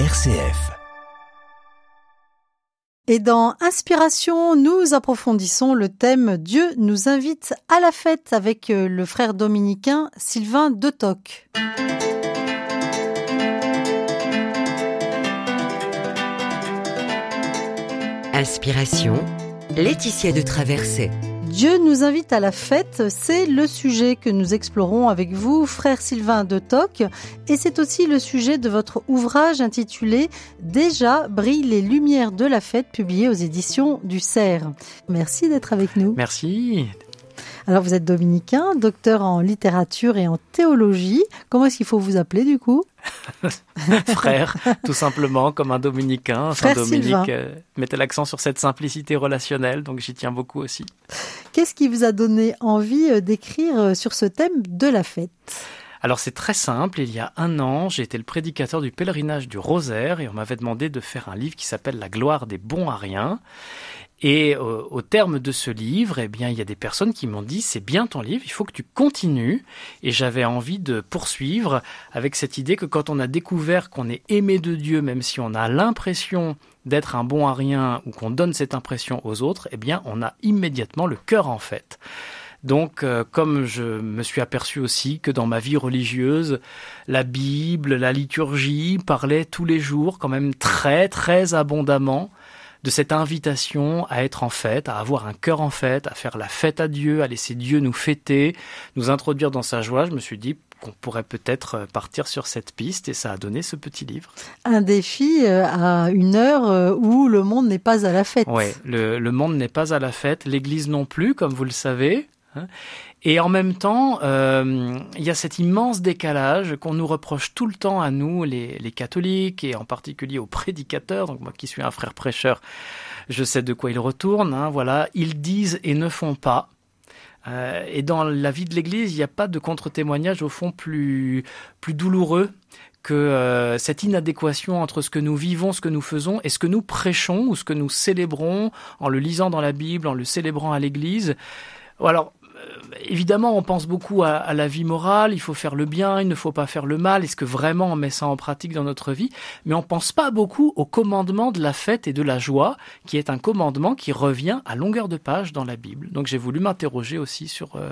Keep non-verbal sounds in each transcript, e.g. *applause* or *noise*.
RCF. Et dans Inspiration, nous approfondissons le thème Dieu nous invite à la fête avec euh, le frère dominicain Sylvain Detoc. Inspiration, Laetitia de Traversée. Dieu nous invite à la fête, c'est le sujet que nous explorons avec vous, frère Sylvain de Toc, et c'est aussi le sujet de votre ouvrage intitulé Déjà brillent les lumières de la fête, publié aux éditions du Cerf. Merci d'être avec nous. Merci. Alors vous êtes dominicain, docteur en littérature et en théologie. Comment est-ce qu'il faut vous appeler du coup? *laughs* Frère, tout simplement, comme un dominicain. Frère Saint-Dominique Sylvain. euh, mettait l'accent sur cette simplicité relationnelle, donc j'y tiens beaucoup aussi. Qu'est-ce qui vous a donné envie euh, d'écrire euh, sur ce thème de la fête? Alors c'est très simple, il y a un an, j'ai été le prédicateur du pèlerinage du rosaire et on m'avait demandé de faire un livre qui s'appelle La gloire des bons à rien. Et euh, au terme de ce livre, eh bien, il y a des personnes qui m'ont dit c'est bien ton livre, il faut que tu continues. Et j'avais envie de poursuivre avec cette idée que quand on a découvert qu'on est aimé de Dieu, même si on a l'impression d'être un bon à rien ou qu'on donne cette impression aux autres, eh bien, on a immédiatement le cœur en fait. Donc, euh, comme je me suis aperçu aussi que dans ma vie religieuse, la Bible, la liturgie parlaient tous les jours, quand même très, très abondamment, de cette invitation à être en fête, à avoir un cœur en fête, à faire la fête à Dieu, à laisser Dieu nous fêter, nous introduire dans sa joie, je me suis dit qu'on pourrait peut-être euh, partir sur cette piste et ça a donné ce petit livre. Un défi euh, à une heure euh, où le monde n'est pas à la fête. Ouais, le, le monde n'est pas à la fête, l'Église non plus, comme vous le savez. Hein. Et en même temps, euh, il y a cet immense décalage qu'on nous reproche tout le temps à nous, les, catholiques, et en particulier aux *laughs* prédicateurs. Donc moi qui suis un frère prêcheur, je sais de quoi ils retournent. hein, voilà, ils disent et ne font pas. Euh, et dans la vie de l'Église, il n'y a pas de contre-témoignage au fond plus plus douloureux que euh, cette inadéquation entre ce que nous vivons, ce que nous faisons, et ce que nous prêchons ou ce que nous célébrons en le lisant dans la Bible, en le célébrant à l'Église. Alors, évidemment, on pense beaucoup à, la vie morale, il faut faire le bien, il ne faut pas faire le mal, est-ce que vraiment on met ça en pratique dans notre vie? Mais on pense pas beaucoup au commandement de la fête et de la joie, qui est un commandement qui revient à longueur de page dans la Bible. Donc j'ai voulu m'interroger aussi sur euh,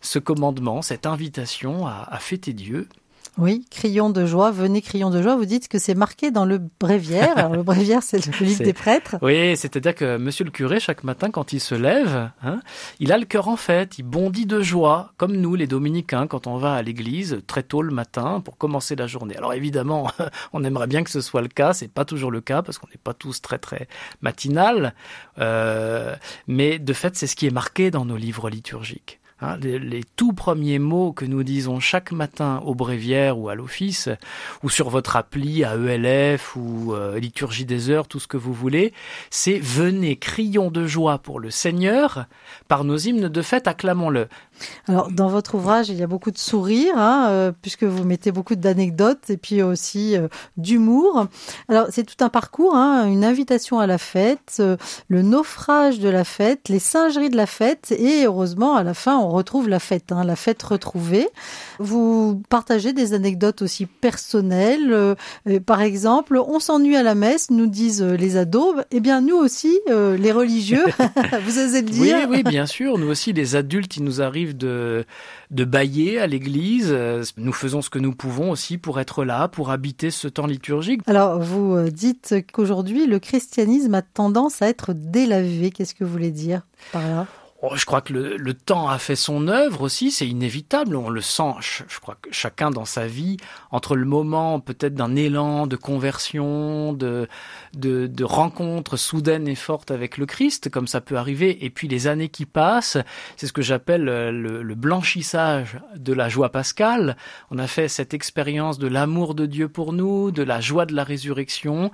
ce commandement, cette invitation à fêter Dieu. Oui, crions de joie, venez crions de joie. Vous dites que c'est marqué dans le bréviaire. *laughs* Alors, le bréviaire, c'est le livre des prêtres. Oui, c'est-à-dire que monsieur le curé, chaque matin, quand il se lève, hein, il a le cœur en fête, il bondit de joie, comme nous, les dominicains, quand on va à l'église très tôt le matin pour commencer la journée. Alors évidemment, *laughs* on aimerait bien que ce soit le cas, c'est pas toujours le cas parce qu'on n'est pas tous très très matinal, euh, mais de fait, c'est ce qui est marqué dans nos livres liturgiques. Hein, les, tout premiers mots que nous disons chaque matin au bréviaire ou à l'office, ou sur votre appli à ELF ou euh, Liturgie des heures, tout ce que vous voulez, c'est venez, crions de joie pour le Seigneur, par nos hymnes de fête, acclamons-le. Alors, dans votre ouvrage, il y a beaucoup de sourires, hein, euh, puisque vous mettez beaucoup d'anecdotes et puis aussi euh, d'humour. Alors, c'est tout un parcours, hein, une invitation à la fête, euh, le naufrage de la fête, les singeries de la fête, et heureusement, à la fin, on retrouve la fête, hein, la fête retrouvée. Vous partagez des anecdotes aussi personnelles. euh, par exemple, on s'ennuie à la messe, nous disent les ados. Eh bien, nous aussi, les religieux, *laughs* vous osez le Oui, dire. oui, bien sûr. Nous aussi, les adultes, il nous arrive de, de bailler à l'église. Euh, Nous faisons ce que nous pouvons aussi pour être là, pour habiter ce temps liturgique. Alors, vous euh, dites qu'aujourd'hui, le christianisme a tendance à être délavé. Qu'est-ce que vous voulez dire par là? Oh, je crois que le, le temps a fait son œuvre aussi, c'est inévitable, on le sent, je, je crois que chacun dans sa vie, entre le moment peut-être d'un élan de conversion, de, de, de rencontre soudaine et forte avec le Christ, comme ça peut arriver, et puis les années qui passent, c'est ce que j'appelle euh, le, le blanchissage de la joie pascale. On a fait cette expérience de l'amour de Dieu pour nous, de la joie de la résurrection,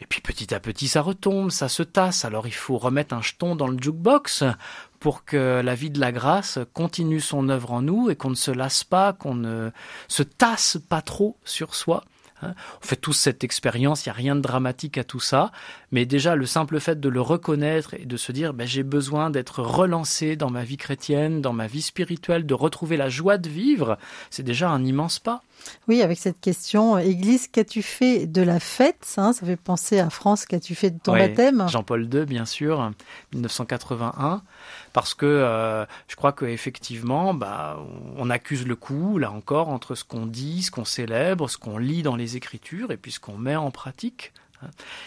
et puis petit à petit, ça retombe, ça se tasse. Alors il faut remettre un jeton dans le jukebox pour que la vie de la grâce continue son œuvre en nous et qu'on ne se lasse pas, qu'on ne se tasse pas trop sur soi. hein. On fait tous cette expérience, il n'y a rien de dramatique à tout ça, mais déjà le simple fait de le reconnaître et de se dire ben, j'ai besoin d'être relancé dans ma vie chrétienne, dans ma vie spirituelle, de retrouver la joie de vivre, c'est déjà un immense pas. Oui, avec cette question, Église, qu'as-tu fait de la fête hein, Ça fait penser à France, qu'as-tu fait de ton baptême? Jean-Paul II, bien sûr, 1981, parce que euh, je crois qu'effectivement, bah, on accuse le coup, là encore, entre ce qu'on dit, ce qu'on célèbre, ce qu'on lit dans les Écritures, et puis ce qu'on met en pratique.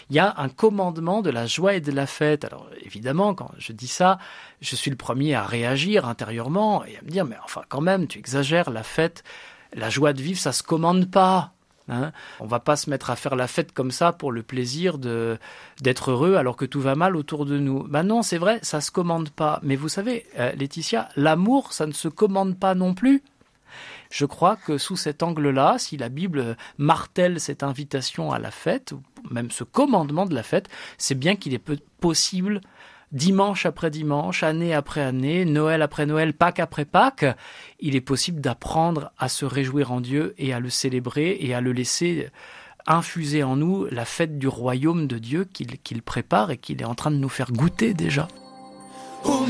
Il y a un commandement de la joie et de la fête. Alors évidemment, quand je dis ça, je suis le premier à réagir intérieurement et à me dire, mais enfin quand même, tu exagères, la fête, la joie de vivre, ça se commande pas. Hein on va pas se mettre à faire la fête comme ça pour le plaisir de d'être heureux alors que tout va mal autour de nous. Ben non, c'est vrai, ça se commande pas. Mais vous savez, euh, Laetitia, l'amour, ça ne se commande pas non plus. Je crois que sous cet angle-là, si la Bible martèle cette invitation à la fête, même ce commandement de la fête, c'est bien qu'il est possible dimanche après dimanche, année après année, Noël après Noël, Pâques après Pâques, il est possible d'apprendre à se réjouir en Dieu et à le célébrer et à le laisser infuser en nous la fête du royaume de Dieu qu'il prépare et qu'il est en train de nous faire goûter déjà. Oh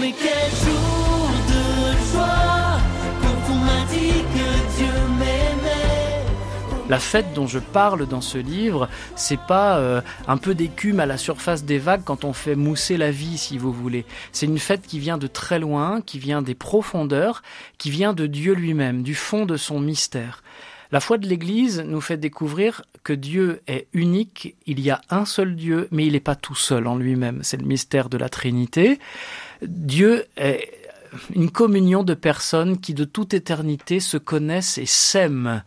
La fête dont je parle dans ce livre, c'est pas euh, un peu d'écume à la surface des vagues quand on fait mousser la vie, si vous voulez. C'est une fête qui vient de très loin, qui vient des profondeurs, qui vient de Dieu lui-même, du fond de son mystère. La foi de l'Église nous fait découvrir que Dieu est unique, il y a un seul Dieu, mais il n'est pas tout seul en lui-même. C'est le mystère de la Trinité. Dieu est une communion de personnes qui de toute éternité se connaissent et s'aiment.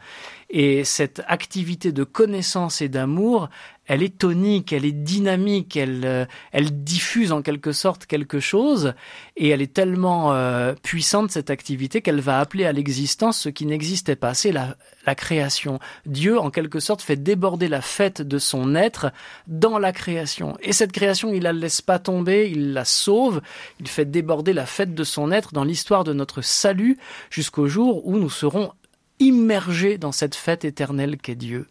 Et cette activité de connaissance et d'amour, elle est tonique, elle est dynamique, elle, euh, elle diffuse en quelque sorte quelque chose, et elle est tellement euh, puissante cette activité qu'elle va appeler à l'existence ce qui n'existait pas. C'est la, la création. Dieu, en quelque sorte, fait déborder la fête de son être dans la création. Et cette création, il la laisse pas tomber, il la sauve, il fait déborder la fête de son être dans l'histoire de notre salut jusqu'au jour où nous serons immergé dans cette fête éternelle qu'est Dieu.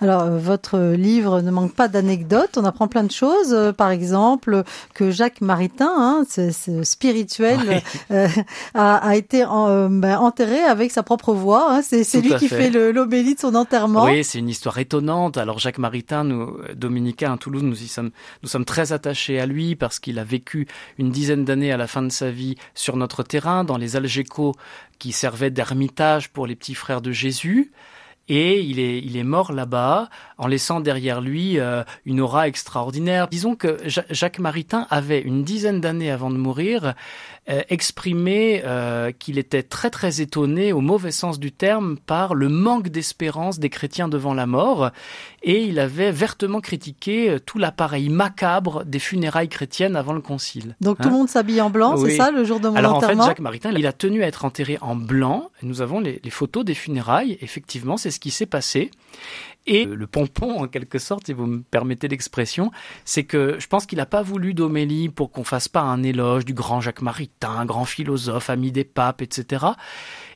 Alors, euh, votre livre ne manque pas d'anecdotes. On apprend plein de choses. Euh, par exemple, que Jacques Maritain, hein, c'est spirituel, euh, a, été ben, enterré avec sa propre voix. Hein. C'est lui qui fait l'obélie de son enterrement. Oui, c'est une histoire étonnante. Alors, Jacques Maritain, nous, dominicains à Toulouse, nous y sommes, nous sommes très attachés à lui parce qu'il a vécu une dizaine d'années à la fin de sa vie sur notre terrain, dans les Algécos qui servaient d'ermitage pour les petits frères de Jésus et il est, il est mort là-bas en laissant derrière lui euh, une aura extraordinaire. Disons que Jacques Maritain avait une dizaine d'années avant de mourir euh, exprimé euh, qu'il était très très étonné au mauvais sens du terme par le manque d'espérance des chrétiens devant la mort et il avait vertement critiqué tout l'appareil macabre des funérailles chrétiennes avant le concile. Donc tout le hein monde s'habille en blanc, c'est ça le jour de mon Alors en fait Jacques Maritain il a tenu à être enterré en blanc. Nous avons les, les photos des funérailles. Effectivement c'est ce qui s'est passé. Et le pompon, en quelque sorte, si vous me permettez l'expression, c'est que je pense qu'il n'a pas voulu d'Omélie pour qu'on fasse pas un éloge du grand Jacques Maritain, grand philosophe, ami des papes, etc.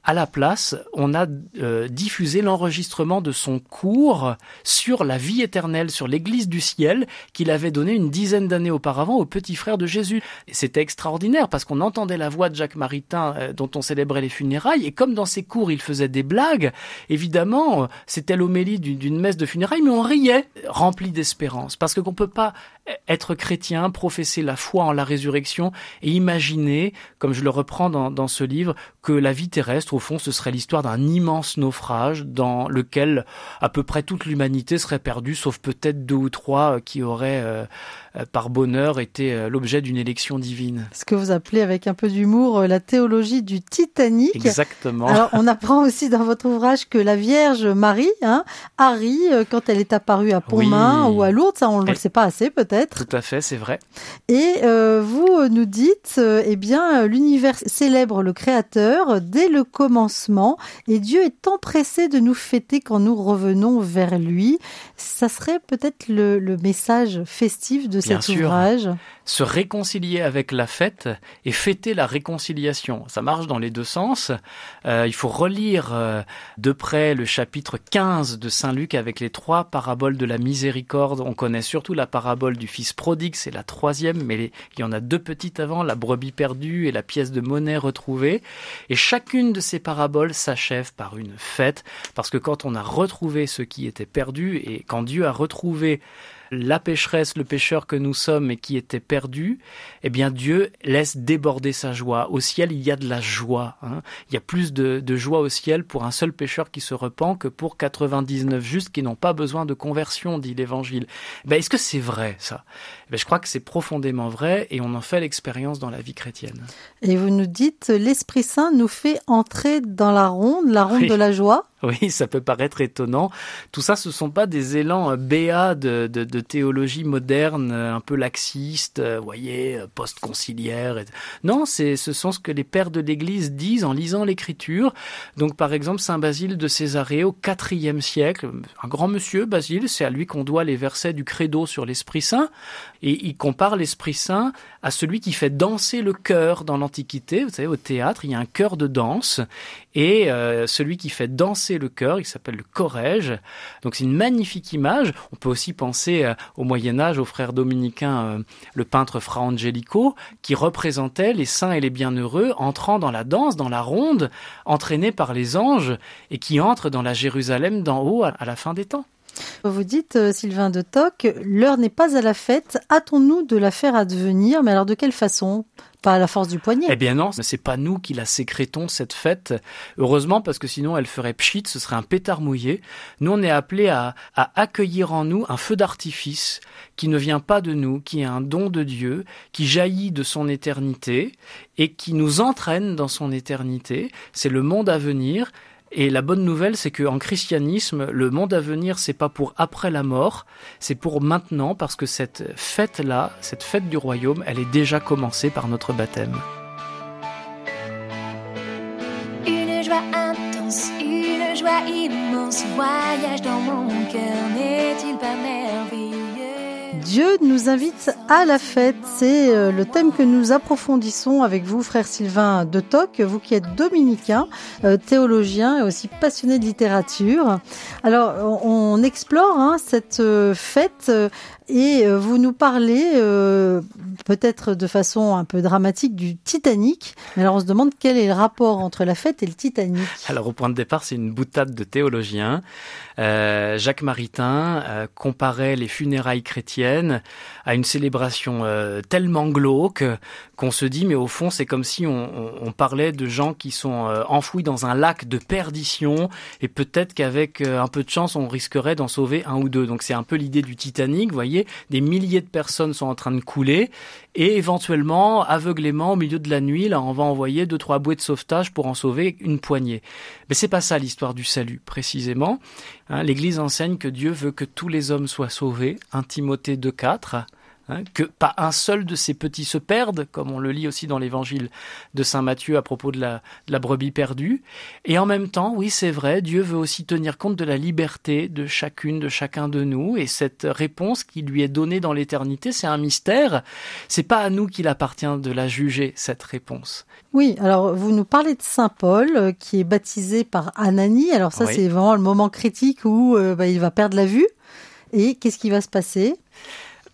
À la place, on a euh, diffusé l'enregistrement de son cours sur la vie éternelle, sur l'Église du ciel, qu'il avait donné une dizaine d'années auparavant au petit frère de Jésus. C'était extraordinaire parce qu'on entendait la voix de Jacques Maritain euh, dont on célébrait les funérailles et comme dans ses cours il faisait des blagues, évidemment, euh, c'était l'homélie d'une messe de funérailles, mais on riait, rempli d'espérance, parce qu'on peut pas être chrétien, professer la foi en la résurrection et imaginer, comme je le reprends dans, dans ce livre, que la vie terrestre, au fond, ce serait l'histoire d'un immense naufrage dans lequel à peu près toute l'humanité serait perdue, sauf peut-être deux ou trois qui auraient euh, euh, par bonheur été euh, l'objet d'une élection divine. Ce que vous appelez avec un peu d'humour la théologie du Titanic. Exactement. Alors on apprend aussi dans votre ouvrage que la Vierge Marie hein, Harry, quand elle est apparue à Pontmain ou à Lourdes, ça on ne le sait pas assez peut-être. Tout à fait, c'est vrai. Et vous nous dites, eh bien, l'univers célèbre le Créateur dès le commencement et Dieu est empressé de nous fêter quand nous revenons vers lui. Ça serait peut-être le, le message festif de cet ouvrage se réconcilier avec la fête et fêter la réconciliation. Ça marche dans les deux sens. Euh, il faut relire euh, de près le chapitre 15 de Saint Luc avec les trois paraboles de la miséricorde. On connaît surtout la parabole du fils prodigue, c'est la troisième, mais il y en a deux petites avant, la brebis perdue et la pièce de monnaie retrouvée. Et chacune de ces paraboles s'achève par une fête, parce que quand on a retrouvé ce qui était perdu et quand Dieu a retrouvé la pécheresse, le pécheur que nous sommes et qui était perdu, eh bien Dieu laisse déborder sa joie. Au ciel, il y a de la joie. Hein. Il y a plus de, joie au ciel pour un seul pécheur qui se repent que pour 99 justes qui n'ont pas besoin de conversion, dit l'Évangile. Ben, Est-ce que c'est vrai ça? Ben, Je crois que c'est profondément vrai et on en fait l'expérience dans la vie chrétienne. Et vous nous dites, l'Esprit Saint nous fait entrer dans la ronde, la ronde de la joie Oui, ça peut paraître étonnant. Tout ça, ce ne sont pas des élans euh, béats de, théologie moderne, euh, un peu laxiste, euh, vous voyez, post-conciliaire. Non, c'est, ce sont ce que les pères de l'Église disent en lisant l'Écriture. Donc, par exemple, Saint Basile de Césarée au IVe siècle, un grand monsieur, Basile, c'est à lui qu'on doit les versets du Credo sur l'Esprit Saint, et il compare l'Esprit Saint à celui qui fait danser le cœur dans l'Antiquité. Vous savez, au théâtre, il y a un chœur de danse, et celui qui fait danser le cœur, il s'appelle le corrège. Donc c'est une magnifique image. On peut aussi penser euh, au Moyen Âge, au frère dominicain, euh, le peintre Fra Angelico, qui représentait les saints et les bienheureux entrant dans la danse, dans la ronde, entraînés par les anges, et qui entrent dans la Jérusalem d'en haut à la fin des temps. Vous dites, euh, Sylvain de Toc, l'heure n'est pas à la fête, hâtons-nous de la faire advenir, mais alors de quelle façon? Pas à la force du poignet. Eh bien non, c'est pas nous qui la sécrétons cette fête. Heureusement parce que sinon elle ferait pchit, ce serait un pétard mouillé. Nous on est appelés à, à accueillir en nous un feu d'artifice qui ne vient pas de nous, qui est un don de Dieu, qui jaillit de son éternité et qui nous entraîne dans son éternité. C'est le monde à venir. Et la bonne nouvelle, c'est qu'en christianisme, le monde à venir, c'est pas pour après la mort, c'est pour maintenant, parce que cette fête-là, cette fête du royaume, elle est déjà commencée par notre baptême. Une joie intense, une joie immense, voyage dans mon cœur, n'est-il pas merveilleux? Dieu nous invite à la fête. C'est euh, le thème que nous approfondissons avec vous, frère Sylvain de Toc, vous qui êtes dominicain, euh, théologien et aussi passionné de littérature. Alors, on explore hein, cette euh, fête et vous nous parlez peut-être de façon un peu dramatique du Titanic. Mais alors on se demande quel est le rapport entre la fête et le Titanic. Alors au point de départ, c'est une boutade de théologiens. Euh, Jacques Maritain euh, comparait les funérailles chrétiennes à une célébration euh, tellement glauque qu'on se dit, mais au fond, c'est comme si on, parlait de gens qui sont enfouis dans un lac de perdition, et peut-être qu'avec un peu de chance, on risquerait d'en sauver un ou deux. Donc c'est un peu l'idée du Titanic, vous des milliers de personnes sont en train de couler, et éventuellement, aveuglément, au milieu de la nuit, là, on va envoyer deux, trois bouées de sauvetage pour en sauver une poignée. Mais c'est pas ça l'histoire du salut, précisément. Hein, L'Église enseigne que Dieu veut que tous les hommes soient sauvés. 1 Timothée 2.4. Hein, que pas un seul de ces petits se perde, comme on le lit aussi dans l'évangile de Saint Matthieu à propos de la, de la brebis perdue. Et en même temps, oui, c'est vrai, Dieu veut aussi tenir compte de la liberté de chacune, de chacun de nous, et cette réponse qui lui est donnée dans l'éternité, c'est un mystère. C'est pas à nous qu'il appartient de la juger, cette réponse. Oui, alors vous nous parlez de Saint Paul, euh, qui est baptisé par Ananie. Alors ça, c'est vraiment le moment critique où euh, bah, il va perdre la vue. Et qu'est-ce qui va se passer?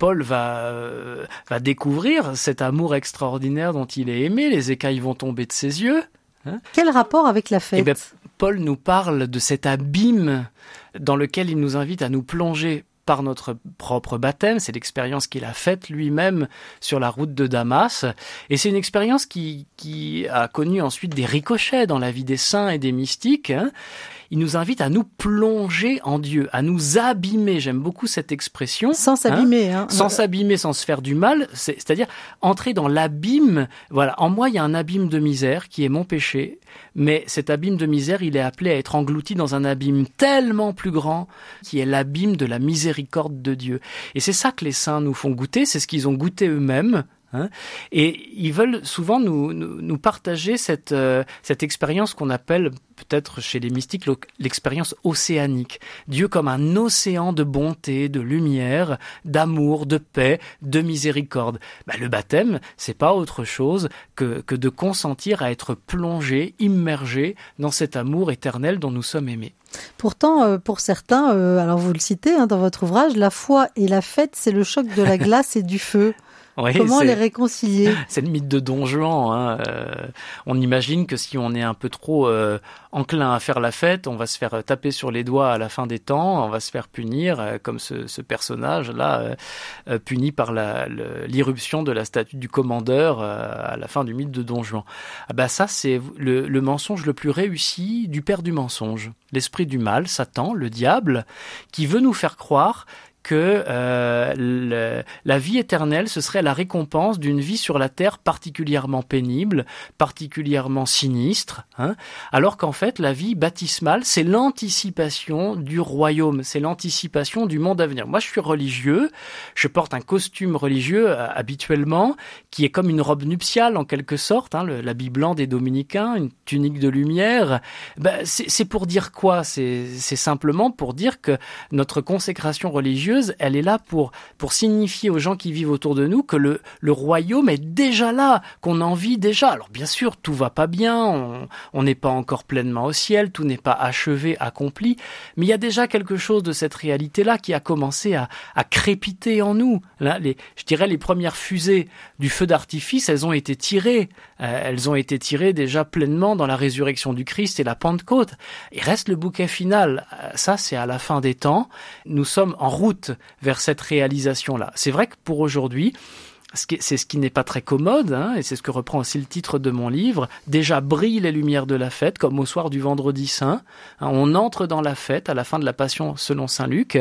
Paul va, euh, va découvrir cet amour extraordinaire dont il est aimé, les écailles vont tomber de ses yeux. Hein. Quel rapport avec la fête? Eh Paul nous parle de cet abîme dans lequel il nous invite à nous plonger par notre propre baptême. C'est l'expérience qu'il a faite lui-même sur la route de Damas. Et c'est une expérience qui, qui, a connu ensuite des ricochets dans la vie des saints et des mystiques. Hein il nous invite à nous plonger en Dieu, à nous abîmer. J'aime beaucoup cette expression. Sans s'abîmer. Hein. Sans s'abîmer, sans se faire du mal. C'est-à-dire entrer dans l'abîme. Voilà, en moi, il y a un abîme de misère qui est mon péché. Mais cet abîme de misère, il est appelé à être englouti dans un abîme tellement plus grand qui est l'abîme de la miséricorde de Dieu. Et c'est ça que les saints nous font goûter. C'est ce qu'ils ont goûté eux-mêmes Hein. et ils veulent souvent nous, nous, nous partager cette, euh, cette expérience qu'on appelle peut-être chez les mystiques l'expérience océanique. Dieu comme un océan de bonté, de lumière, d'amour, de paix, de miséricorde. Bah, le baptême, c'est pas autre chose que, que de consentir à être plongé, immergé dans cet amour éternel dont nous sommes aimés. Pourtant, euh, pour certains, euh, alors vous le citez hein, dans votre ouvrage, la foi et la fête, c'est le choc de la *laughs* glace et du feu. Comment les réconcilier *laughs* C'est le mythe de Don Juan. Hein. Euh, on imagine que si on est un peu trop euh, enclin à faire la fête, on va se faire taper sur les doigts à la fin des temps, on va se faire punir, euh, comme ce, ce personnage-là, puni par l'irruption de la statue du commandeur à la fin du mythe de Don Juan. Ah bah ça, c'est le, le mensonge le plus réussi du père du mensonge. L'esprit du mal, Satan, le diable, qui veut nous faire croire que euh, la vie éternelle, ce serait la récompense d'une vie sur la terre particulièrement pénible, particulièrement sinistre, hein, alors qu'en fait la vie baptismale, c'est l'anticipation du royaume, c'est l'anticipation du monde à venir. Moi, je suis religieux, je porte un costume religieux euh, habituellement, qui est comme une robe nuptiale en quelque sorte, hein, l'habit blanc des dominicains, une tunique de lumière. Ben, c'est pour dire quoi? C'est simplement pour dire que notre consécration religieuse elle est là pour, pour signifier aux gens qui vivent autour de nous que le, le royaume est déjà là, qu'on en vit déjà. Alors bien sûr, tout va pas bien, on n'est pas encore pleinement au ciel, tout n'est pas achevé, accompli, mais il y a déjà quelque chose de cette réalité-là qui a commencé à, à crépiter en nous. Là, les, je dirais les premières fusées du feu d'artifice, elles ont été tirées, euh, elles ont été tirées déjà pleinement dans la résurrection du Christ et la Pentecôte. Il reste le bouquet final. Euh, ça, c'est à la fin des temps. Nous sommes en route vers cette réalisation-là. C'est vrai que pour aujourd'hui, c'est ce qui n'est pas très commode, hein, et c'est ce que reprend aussi le titre de mon livre. Déjà brillent les lumières de la fête, comme au soir du vendredi saint. Hein, on entre dans la fête à la fin de la Passion selon saint Luc,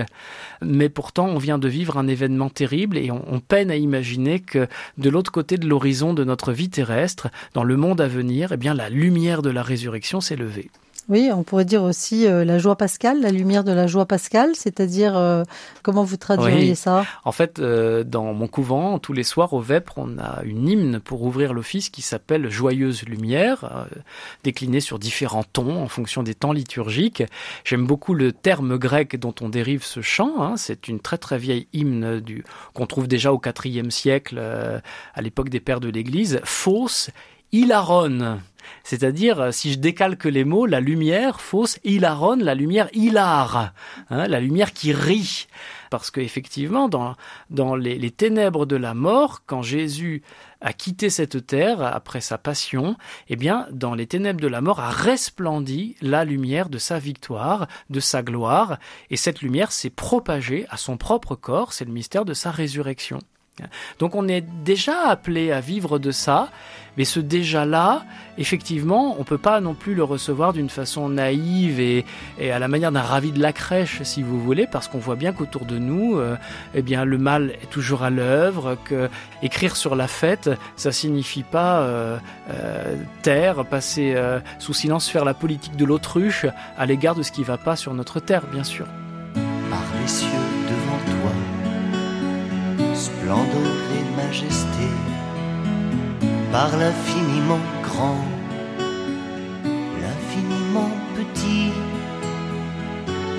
mais pourtant on vient de vivre un événement terrible et on, peine à imaginer que de l'autre côté de l'horizon de notre vie terrestre, dans le monde à venir, eh bien la lumière de la résurrection s'est levée. Oui, on pourrait dire aussi euh, la joie pascale, la lumière de la joie pascale, c'est-à-dire euh, comment vous traduiriez ça? En fait, euh, dans mon couvent, tous les soirs au Vêpres, on a une hymne pour ouvrir l'office qui s'appelle Joyeuse lumière, déclinée sur différents tons en fonction des temps liturgiques. J'aime beaucoup le terme grec dont on dérive ce chant. Hein. C'est une très très vieille hymne du qu'on trouve déjà au IVe siècle, à l'époque des pères de l'Église. Fausse, hilaron c'est-à-dire, euh, si je décalque les mots, la lumière fausse hilaron, la lumière hilar, hein, la lumière qui rit. Parce qu'effectivement, dans, dans les, les, ténèbres de la mort, quand Jésus a quitté cette terre après sa passion, eh bien, dans les ténèbres de la mort a resplendi la lumière de sa victoire, de sa gloire, et cette lumière s'est propagée à son propre corps, c'est le mystère de sa résurrection. Donc on est déjà appelé à vivre de ça, mais ce déjà-là, effectivement, on peut pas non plus le recevoir d'une façon naïve et, à la manière d'un ravi de la crèche, si vous voulez, parce qu'on voit bien qu'autour de nous, euh, eh bien, le mal est toujours à l'œuvre, que écrire sur la fête, ça signifie pas euh, euh, taire, passer sous silence, faire la politique de l'autruche à l'égard de ce qui va pas sur notre terre, bien sûr. Par les cieux splendeur et majesté, par l'infiniment grand, l'infiniment petit,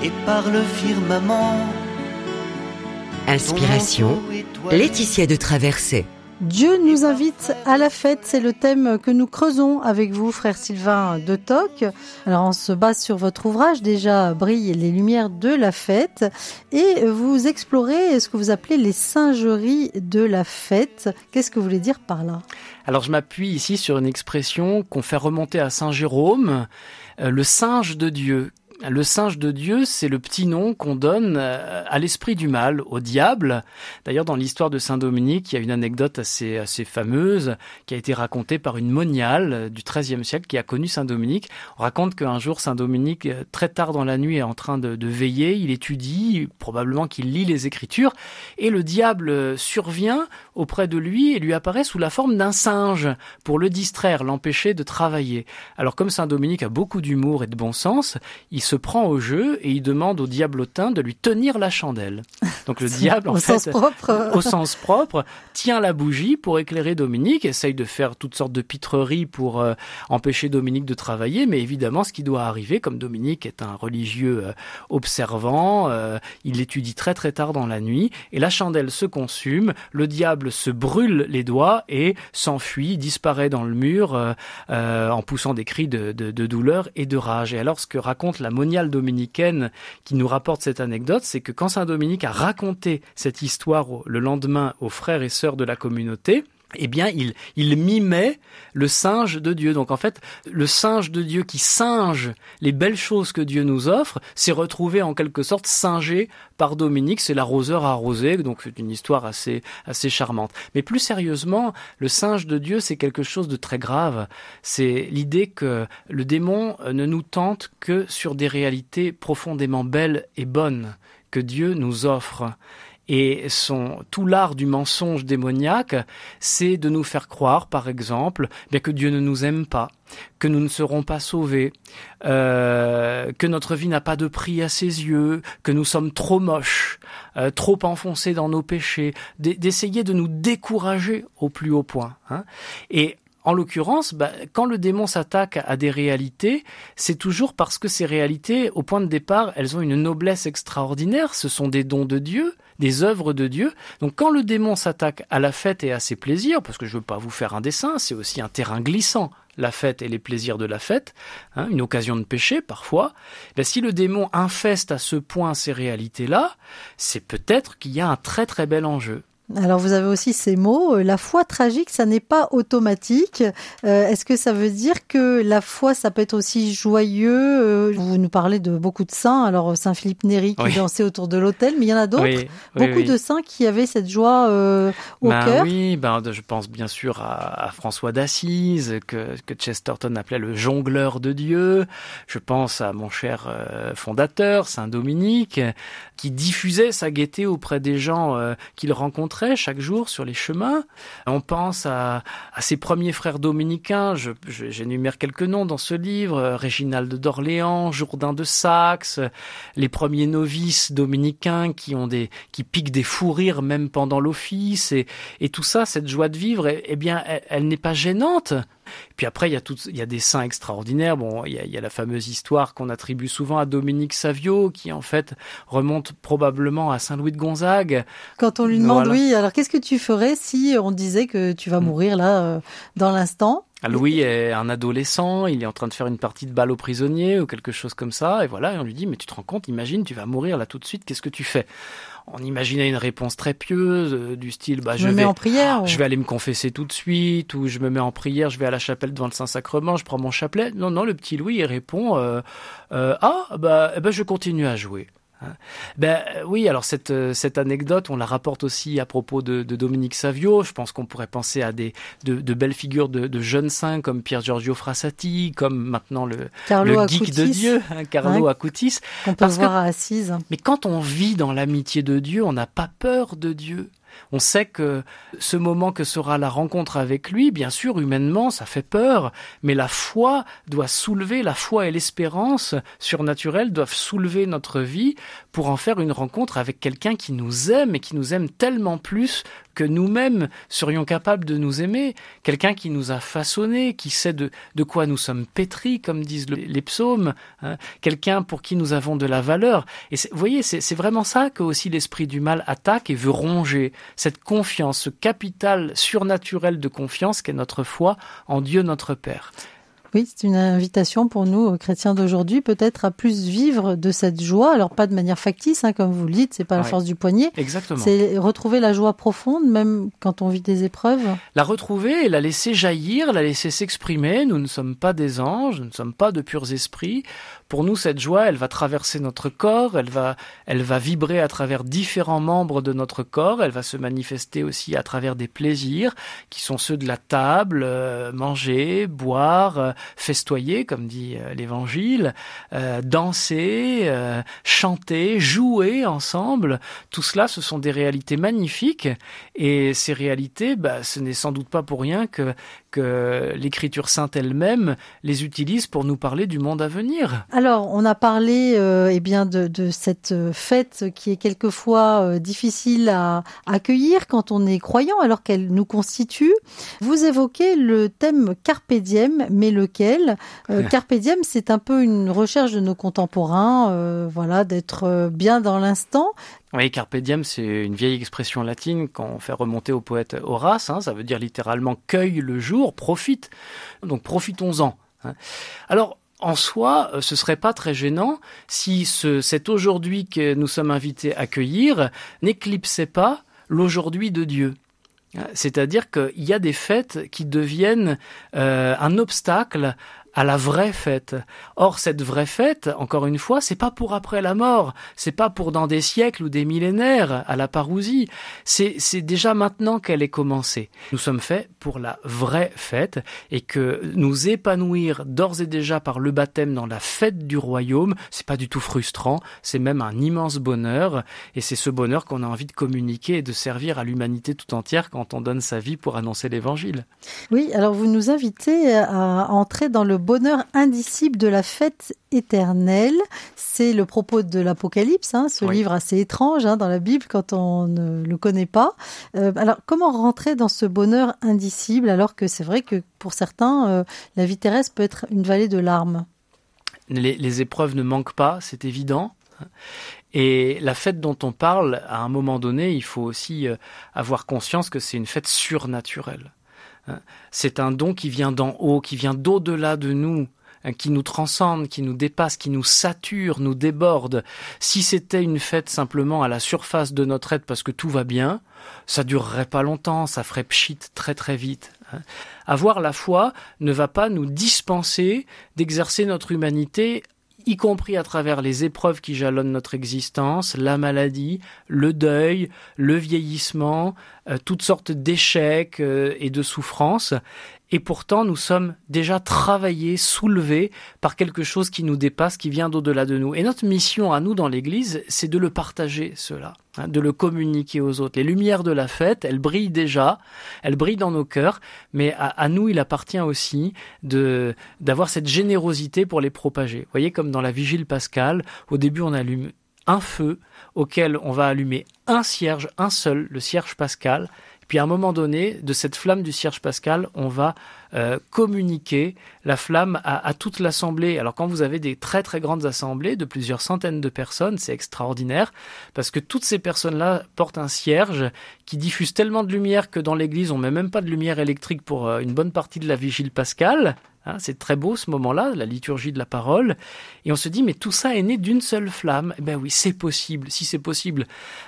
et par le firmament. Inspiration, Laetitia de Traversée. Dieu nous invite à la fête, c'est le thème que nous creusons avec vous, frère Sylvain de Toc. Alors on se base sur votre ouvrage, déjà brillent les lumières de la fête, et vous explorez ce que vous appelez les singeries de la fête. Qu'est-ce que vous voulez dire par là? Alors je m'appuie ici sur une expression qu'on fait remonter à Saint Jérôme, euh, le singe de Dieu, le singe de Dieu, c'est le petit nom qu'on donne euh, à l'esprit du mal, au diable. D'ailleurs, dans l'histoire de Saint Dominique, il y a une anecdote assez, assez fameuse qui a été racontée par une moniale euh, du XIIIe siècle qui a connu Saint Dominique. On raconte qu'un jour, Saint Dominique, euh, très tard dans la nuit, est en train de, de veiller, il étudie, probablement qu'il lit les Écritures, et le diable survient auprès de lui et lui apparaît sous la forme d'un singe pour le distraire, l'empêcher de travailler. Alors comme Saint Dominique a beaucoup d'humour et de bon sens, il se prend au jeu et il demande au diablotin de lui tenir la chandelle. Donc le *laughs* diable, en au fait, sens propre. au sens propre, tient la bougie pour éclairer Dominique, essaye de faire toutes sortes de pitreries pour euh, empêcher Dominique de travailler, mais évidemment, ce qui doit arriver, comme Dominique est un religieux euh, observant, euh, il étudie très très tard dans la nuit, et la chandelle se consume, le diable se brûle les doigts et s'enfuit, disparaît dans le mur en poussant des cris de, de, de douleur et de rage. Et alors, ce que raconte la moniale dominicaine qui nous rapporte cette anecdote, c'est que quand Saint Dominique a raconté cette histoire le lendemain aux frères et sœurs de la communauté, eh bien, il, il mimait le singe de Dieu. Donc, en fait, le singe de Dieu qui singe les belles choses que Dieu nous offre, s'est retrouvé en quelque sorte singé par Dominique. C'est l'arroseur arrosé, donc c'est une histoire assez, assez charmante. Mais plus sérieusement, le singe de Dieu, c'est quelque chose de très grave. C'est l'idée que le démon ne nous tente que sur des réalités profondément belles et bonnes que Dieu nous offre. Et son, tout l'art du mensonge démoniaque, c'est de nous faire croire, par exemple, bien que Dieu ne nous aime pas, que nous ne serons pas sauvés, euh, que notre vie n'a pas de prix à ses yeux, que nous sommes trop moches, euh, trop enfoncés dans nos péchés, d'essayer de nous décourager au plus haut point. Hein. Et en l'occurrence, bah, quand le démon s'attaque à des réalités, c'est toujours parce que ces réalités, au point de départ, elles ont une noblesse extraordinaire, ce sont des dons de Dieu, des œuvres de Dieu. Donc quand le démon s'attaque à la fête et à ses plaisirs, parce que je ne veux pas vous faire un dessin, c'est aussi un terrain glissant, la fête et les plaisirs de la fête, hein, une occasion de péché parfois, ben, si le démon infeste à ce point ces réalités-là, c'est peut-être qu'il y a un très très bel enjeu. Alors vous avez aussi ces mots, euh, la foi tragique, ça n'est pas automatique. Euh, est-ce que ça veut dire que la foi, ça peut être aussi joyeux euh, Vous nous parlez de beaucoup de saints, alors Saint Philippe Néri qui dansait autour de l'autel, mais il y en a d'autres, beaucoup de saints qui avaient cette joie au ben cœur. Oui, ben, je pense bien sûr à, François d'Assise, que, que, Chesterton appelait le jongleur de Dieu. Je pense à mon cher fondateur, Saint Dominique, qui diffusait sa gaieté auprès des gens qu'il rencontrait chaque jour sur les chemins. On pense à, ses premiers frères dominicains, j'énumère quelques noms dans ce livre, Réginald d'Orléans, Jourdain de Saxe, les premiers novices dominicains qui ont des, qui piquent des fous rires même pendant l'office. Et, tout ça, cette joie de vivre, eh, eh bien, elle n'est pas gênante puis après, il y a tout, il y a des saints extraordinaires. Bon, il y a, il y a la fameuse histoire qu'on attribue souvent à Dominique Savio, qui en fait remonte probablement à Saint Louis de Gonzague. Quand on lui demande, oui, alors qu'est-ce que tu ferais si on disait que tu vas hmm. mourir là euh, dans l'instant? Louis est un adolescent, il est en train de faire une partie de balle aux prisonniers ou quelque chose comme ça, et voilà, et on lui dit, mais tu te rends compte, imagine, tu vas mourir là tout de suite, qu'est-ce que tu fais? On imaginait une réponse très pieuse euh, du style bah, je, vais, en prière, je vais aller me confesser tout de suite ou je me mets en prière, je vais à la chapelle devant le Saint-Sacrement, je prends mon chapelet. Non, non, le petit Louis il répond euh, euh, ah bah, eh ben, je continue à jouer. Hein. Ben oui, alors cette, euh, cette anecdote, on la rapporte aussi à propos de, Dominique Savio. Je pense qu'on pourrait penser à des de, belles figures de, jeunes saints comme Pierre Giorgio Frassati, comme maintenant le, le geek de Dieu, hein, Carlo Acutis. On peut voir à Assise. Mais quand on vit dans l'amitié de Dieu, on n'a pas peur de Dieu. On sait que ce moment que sera la rencontre avec lui, bien sûr, humainement, ça fait peur, mais la foi doit soulever, la foi et l'espérance surnaturelle doivent soulever notre vie pour en faire une rencontre avec quelqu'un qui nous aime et qui nous aime tellement plus que nous-mêmes serions capables de nous aimer, quelqu'un qui nous a façonnés, qui sait de, quoi nous sommes pétris, comme disent les psaumes, hein. quelqu'un pour qui nous avons de la valeur. Et vous voyez, c'est vraiment ça que aussi l'esprit du mal attaque et veut ronger, cette confiance, ce capital surnaturel de confiance qu'est notre foi en Dieu notre Père. Oui, c'est une invitation pour nous, chrétiens d'aujourd'hui, peut-être à plus vivre de cette joie. Alors pas de manière factice, hein, comme vous le dites, c'est pas la force du poignet. Exactement. C'est retrouver la joie profonde, même quand on vit des épreuves. La retrouver et la laisser jaillir, la laisser s'exprimer. Nous ne sommes pas des anges, nous ne sommes pas de purs esprits. Pour nous, cette joie, elle va traverser notre corps, elle va, elle va vibrer à travers différents membres de notre corps, elle va se manifester aussi à travers des plaisirs qui sont ceux de la table, euh, manger, boire, euh, festoyer, comme dit euh, l'Évangile, danser, chanter, jouer ensemble. Tout cela, ce sont des réalités magnifiques et ces réalités, bah, ce n'est sans doute pas pour rien que, que l'Écriture sainte elle-même les utilise pour nous parler du monde à venir. Alors, on a parlé euh, eh bien de, de, cette fête qui est quelquefois euh, difficile à accueillir quand on est croyant, alors qu'elle nous constitue. Vous évoquez le thème carpe diem, mais lequel? Euh, *laughs* Carpe diem, c'est un peu une recherche de nos contemporains, euh, voilà, d'être bien dans l'instant. Oui, carpe diem, c'est une vieille expression latine qu'on fait remonter au poète Horace. Hein, ça veut dire littéralement cueille le jour, profite. Donc profitons-en. Hein. Alors, en soi, euh, ce serait pas très gênant si ce, cet aujourd'hui que nous sommes invités à accueillir n'éclipsait pas l'aujourd'hui de Dieu. C'est-à-dire qu'il y a des fêtes qui deviennent euh, un obstacle à la vraie fête. Or, cette vraie fête, encore une fois, c'est pas pour après la mort, c'est pas pour dans des siècles ou des millénaires à la parousie, c'est, déjà maintenant qu'elle est commencée. Nous sommes faits pour la vraie fête et que nous épanouir d'ores et déjà par le baptême dans la fête du royaume, c'est pas du tout frustrant, c'est même un immense bonheur et c'est ce bonheur qu'on a envie de communiquer et de servir à l'humanité tout entière quand on donne sa vie pour annoncer l'évangile. Oui, alors vous nous invitez à entrer dans le bonheur indicible de la fête éternelle. C'est le propos de l'Apocalypse, hein, ce livre assez étrange hein, dans la Bible quand on ne le connaît pas. Euh, alors, comment rentrer dans ce bonheur indicible alors que c'est vrai que pour certains, euh, la vie terrestre peut être une vallée de larmes? Les, les épreuves ne manquent pas, c'est évident. Et la fête dont on parle, à un moment donné, il faut aussi euh, avoir conscience que c'est une fête surnaturelle. Hein. C'est un don qui vient d'en haut, qui vient d'au-delà de nous, hein, qui nous transcende, qui nous dépasse, qui nous sature, nous déborde. Si c'était une fête simplement à la surface de notre être parce que tout va bien, ça durerait pas longtemps, ça ferait pchit très très vite. Hein. Avoir la foi ne va pas nous dispenser d'exercer notre humanité y compris à travers les épreuves qui jalonnent notre existence, la maladie, le deuil, le vieillissement, euh, toutes sortes d'échecs euh, et de souffrances. Et pourtant, nous sommes déjà travaillés, soulevés par quelque chose qui nous dépasse, qui vient d'au-delà de nous. Et notre mission à nous dans l'Église, c'est de le partager, cela, hein, de le communiquer aux autres. Les lumières de la fête, elles brillent déjà, elles brillent dans nos cœurs, mais à, nous, il appartient aussi de d'avoir cette générosité pour les propager. Vous voyez, comme dans la vigile pascale, au début, on allume un feu auquel on va allumer un cierge, un seul, le cierge pascal, puis à un moment donné, de cette flamme du cierge pascal, on va euh, communiquer la flamme à, à toute l'assemblée. Alors quand vous avez des très très grandes assemblées de plusieurs centaines de personnes, c'est extraordinaire parce que toutes ces personnes-là portent un cierge qui diffuse tellement de lumière que dans l'église on met même pas de lumière électrique pour euh, une bonne partie de la vigile pascale. Hein, c'est très beau ce moment-là, la liturgie de la parole. Et on se dit, mais tout ça est né d'une seule flamme. Eh ben oui, c'est possible. Si c'est possible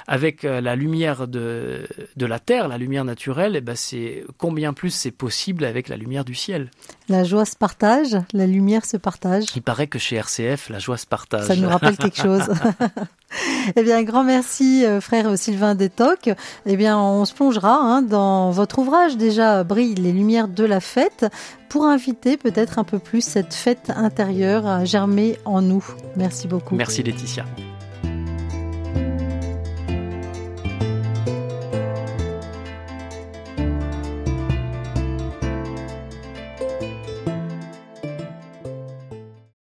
avec euh, la lumière de, de la terre, la lumière naturelle, eh ben c'est combien plus c'est possible avec la lumière du ciel? La joie se partage, la lumière se partage. Il paraît que chez RCF, la joie se partage. Ça nous rappelle quelque *laughs* chose. *laughs* *laughs* eh bien, grand merci, euh, frère Sylvain Détoc. Eh bien, on se plongera hein, dans votre ouvrage déjà, Brille les lumières de la fête, pour inviter peut-être un peu plus cette fête intérieure à germer en nous. Merci beaucoup. Merci Laetitia.